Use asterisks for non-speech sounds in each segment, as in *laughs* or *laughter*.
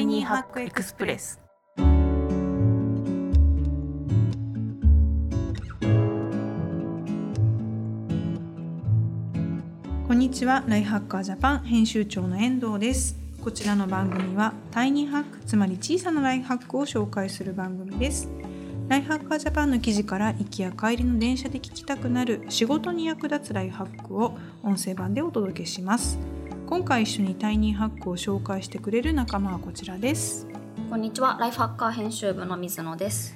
イニーハックエクスプレス。こんにちは。ライフハッカージャパン編集長の遠藤です。こちらの番組はタイニーハックつまり小さなライフハックを紹介する番組です。ライフハッカージャパンの記事から行きや帰りの電車で聞きたくなる仕事に役立つライフハックを音声版でお届けします。今回一緒にタイニーハックを紹介してくれる仲間はこちらですこんにちは、ライフハッカー編集部の水野です。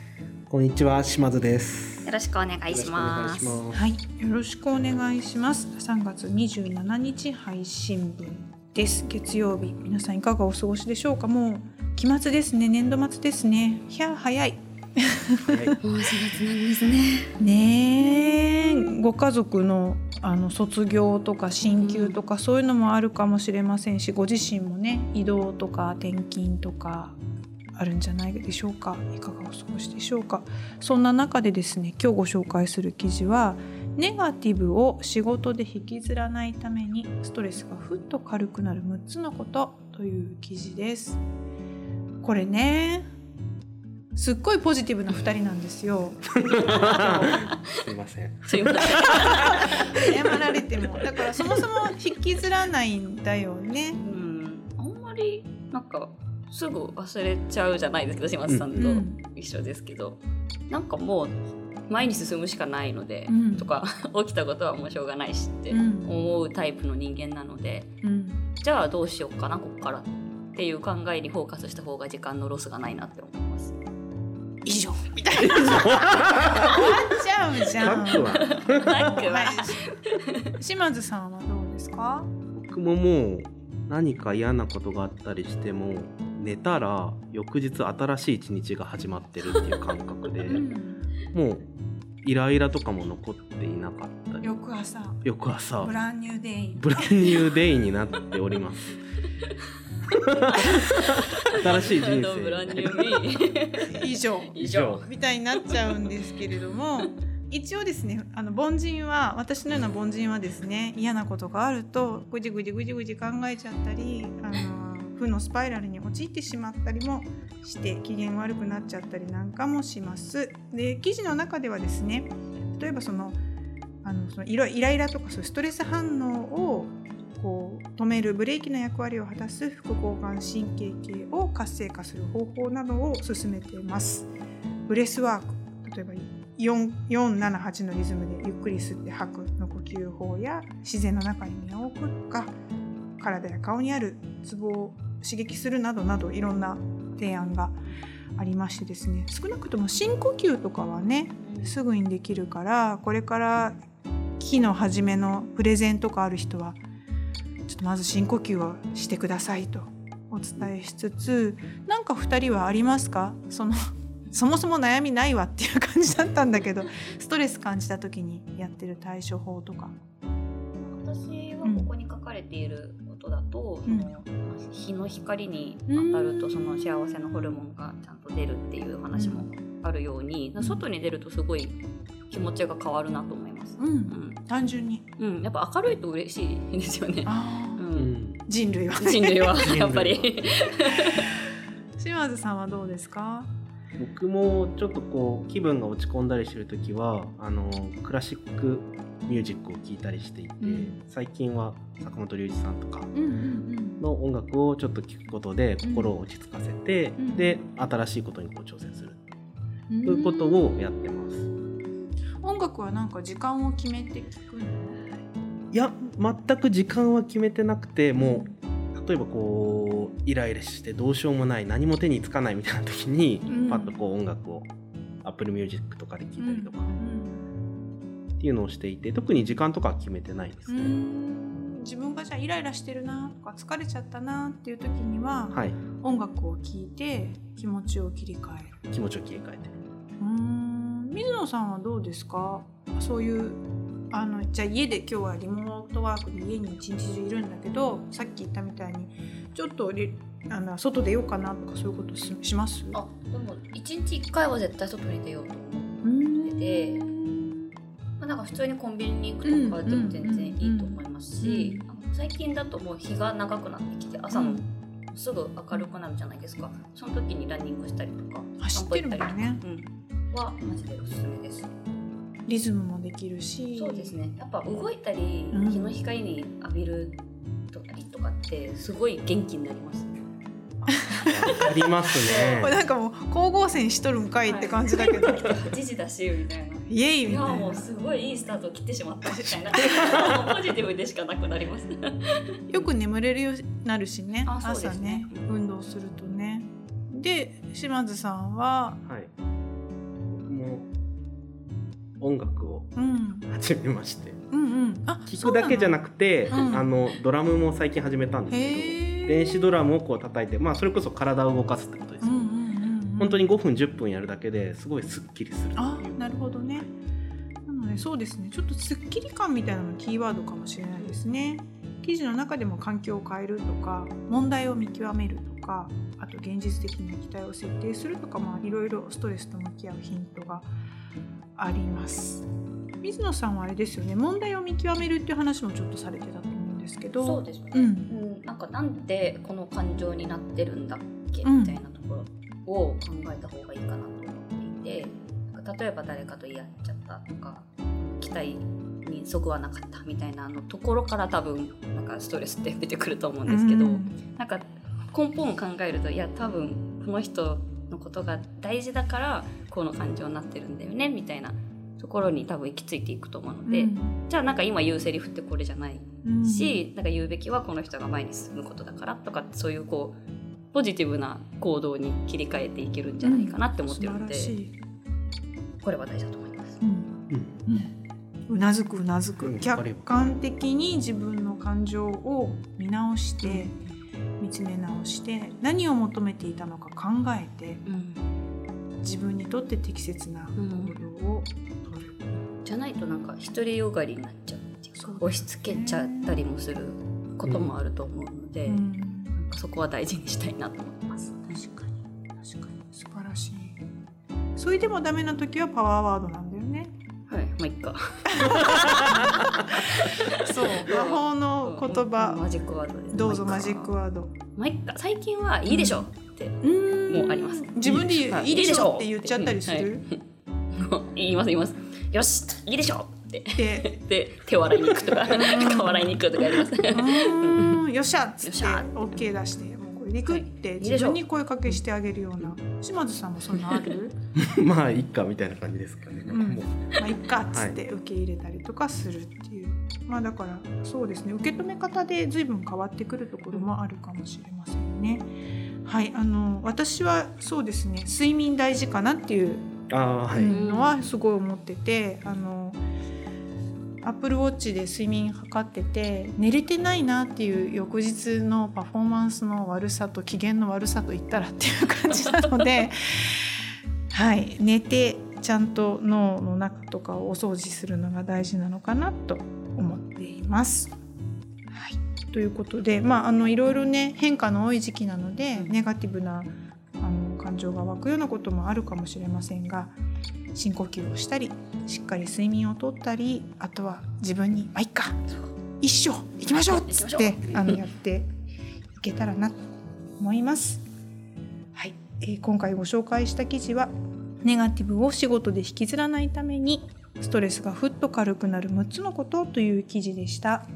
こんにちは、島津です。よろしくお願いします。よろしくお願いします。はい、よろしくお願いします。3月27日配信分です。月曜日、皆さんいかがお過ごしでしょうか？もう期末ですね、年度末ですね。いや早い。はい。もう4月なんですね。ねえ、ご家族のあの卒業とか進級とか、そういうのもあるかもしれませんし、ご自身もね移動とか転勤とか。あるんじゃないでしょうか。いかがお過ごしでしょうか。そんな中でですね今日ご紹介する記事はネガティブを仕事で引きずらないためにストレスがふっと軽くなる6つのことという記事です。これねすっごいポジティブな2人なんですよ。すいません。すいません。謝られても。だからそもそも引きずらないんだよね。うん、あんまりなんかすぐ忘れちゃうじゃないですけど、島津さんとうん。一緒ですけど、なんかもう前に進むしかないので、うん。とか起きたことはもうしょうがないしってうん。思うタイプの人間なので、うん。じゃあどうしようかなここからっていう考えにフォーカスした方が時間のロスがないなって思います。以上。みたいな終わっちゃうじゃん。タックはなんかはい島津さんはどうですか？僕ももう何か嫌なことがあったりしても寝たら翌日新しい一日が始まってるっていう感覚でもうイライラとかも残っていなかったり。翌朝。翌朝。ブランニューデイ。ブランニューデイになっております新しい人どうブランニュ生ーミー以上。以上。みたいになっちゃうんですけれども一応ですねあの凡人は私のような凡人はですね嫌なことがあるとぐじぐじぐじぐじ考えちゃったりあの負のスパイラルに陥ってしまったりもして機嫌悪くなっちゃったりなんかもします。で記事の中ではですね例えばそのあのそのイライライラとかそういうストレス反応をこう止めるブレーキの役割を果たす副交感神経系を活性化する方法などを勧めています。ブレスワーク例えば478のリズムでゆっくり吸って吐くの呼吸法や自然の中に身を置くとか体や顔にあるツボを刺激するなどなどいろんな提案がありましてですね少なくとも深呼吸とかはねすぐにできるからこれから期の初めのプレゼンとかある人はちょっとまず深呼吸をしてくださいと。お伝えしつつなんか2人はありますか？そのそもそも悩みないわっていう感じだったんだけどストレス感じた時にやってる対処法とか。私はここに書かれていることだと、うん。日の光に当たるとその幸せのホルモンがちゃんと出るっていう話もあるように、外に出るとすごい気持ちが変わるなと思います。う、うん。ん、単純に。うん、やっぱ明るいと嬉しいですよね。あー。う、うん。ん人類はね人類は。やっぱり。*laughs* 島津さんはどうですか？僕もちょっとこう気分が落ち込んだりしてる時はあのクラシックミュージックを聴いたりしていて、うん。最近は坂本龍一さんとかの音楽をちょっと聴くことで心を落ち着かせて、うん。で新しいことにこう挑戦する。うん。ということをやってます。音楽はなんか時間を決めて聞くの？いや全く時間は決めてなくてもう例えばこうイライラしてどうしようもない何も手につかないみたいな時に、うん。パッとこう音楽を Apple Music とかで聴いたりとか。うん。っていうのをしていて特に時間とかは決めてないですうね。ん。自分がじゃあイライラしてるなとか疲れちゃったなっていう時には、はい。音楽を聴いて気持ちを切り替える。気持ちを切り替えてうーん水野さんはどうですか？そういうあのじゃあ家で今日はリモートワークで家に一日中いるんだけどさっき言ったみたいにちょっとリあの外出ようかなとかそういうことしします？あでも一日一回は絶対外に出ようと思う。うーん。でまあ、なんか普通にコンビニに行くとかでも全然いいと思いますし、最近だともう日が長くなってきて朝のすぐ明るくなるじゃないですか。その時にランニングしたりとか走ってるもんね。うん、はマジでおすすめです。リズムもできるし。そうですね。やっぱ動いたり、うん。日の光に浴びるとかりとかってすごい元気になります。ありますね。*laughs* これなんかもう光合成しとるんかいって感じだけど、8時だしみたいな。イエイいやみたいな。もうすごいいいスタートを切ってしまったみたいな。*laughs* ポジティブでしかなくなります。よく眠れるようになるしねあそう朝ね。ね運動するとね。で島津さんははい音楽をうん。始めまして。うんうん。あ聴くだけじゃなくて、そうんあのドラムも最近始めたんですけど電子ドラムをこう叩いてまあそれこそ体を動かすってことですよ、うんうんうんうん。本当に5分10分やるだけですごいスッキリするあなるほどね。なのでそうですね。ちょっとスッキリ感みたいなのがキーワードかもしれないですね記事の中でも環境を変えるとか問題を見極めるとかあと現実的な期待を設定するとかまあいろいろストレスと向き合うヒントがあります。水野さんはあれですよね。問題を見極めるっていう話もちょっとされてたと思うんですけど。そうですね、うん。うん。なんかなんでこの感情になってるんだっけうんみたいなところを考えた方がいいかなと思っていて。なんか例えば誰かと言い合っちゃったとか期待にそぐわなかったみたいなのところから多分なんかストレスって出てくると思うんですけど、うん。なんか根本を考えるといや多分この人のことが大事だからこの感情になってるんだよねみたいなところに多分行き着いていくと思うので、じゃあなんか今言うセリフってこれじゃないうんし、なんか言うべきはこの人が前に進むことだからとかそういうこうポジティブな行動に切り替えていけるんじゃないかなって思ってるので、これは大事だと思います。うんうなずくうなずく、うん客観的に自分の感情を見直して見つめ直して何を求めていたのか考えてうん。自分にとって適切な行動を取る、じゃないとなんか独りよがりになっちゃうっていうね。押し付けちゃったりもすることもあると思うので、うん。なんかそこは大事にしたいなと思ってます。確かに確かに。素晴らしい。それでもダメな時はパワーワードまあいっか。*laughs* そう魔法の言葉。マジックワードです。どうぞマジックワード。ド。まあいっか。最近はいいでしょ。って。うん。もうあります。自分でい。いいでしょ？って言っちゃったりする、言います言います。よしいいでしょ。って。で *laughs* で手を洗いに行くとか。*laughs* 顔洗いに行くとかやります。よっしゃっつってよっしゃ OK 出してもうこれでい。くってはい自分に声かけしてあげるような。島津さんもそんなある？*laughs* まあいっかみたいな感じですかね、うん。もう。まあいっかっつって受け入れたりとかするっていう、まあだからそうですね。受け止め方で随分変わってくるところもあるかもしれませんね。はい。あの私はそうですね。睡眠大事かなっていうああはい、うんのはすごい思っててあのアップルウォッチで睡眠測ってて寝れてないなっていう翌日のパフォーマンスの悪さと機嫌の悪さといったらっていう感じなので *laughs* はい。寝てちゃんと脳の中とかをお掃除するのが大事なのかなと思っています。はい、ということでまああのいろいろね変化の多い時期なのでネガティブなあの感情が湧くようなこともあるかもしれませんが深呼吸をしたりしっかり睡眠をとったりあとは自分に「まあいっか一緒行きましょう」っつってあのやっていけたらなと思います。はい、えー今回ご紹介した記事はネガティブを仕事で引きずらないためにストレスがふっと軽くなる6つのことという記事でした。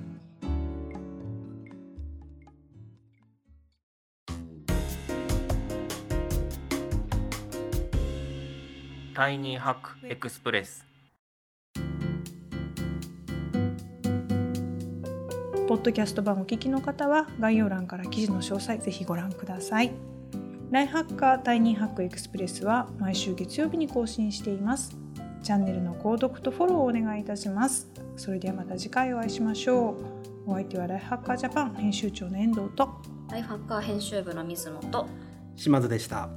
タイニーハックエクスプレスポッドキャスト版お聞きの方は概要欄から記事の詳細ぜひご覧ください。ライフハッカータイニーハックエクスプレスは毎週月曜日に更新しています。チャンネルの購読とフォローをお願いいたします。それではまた次回お会いしましょう。お相手はライフハッカージャパン編集長の遠藤とライフハッカー編集部の水野と島津でした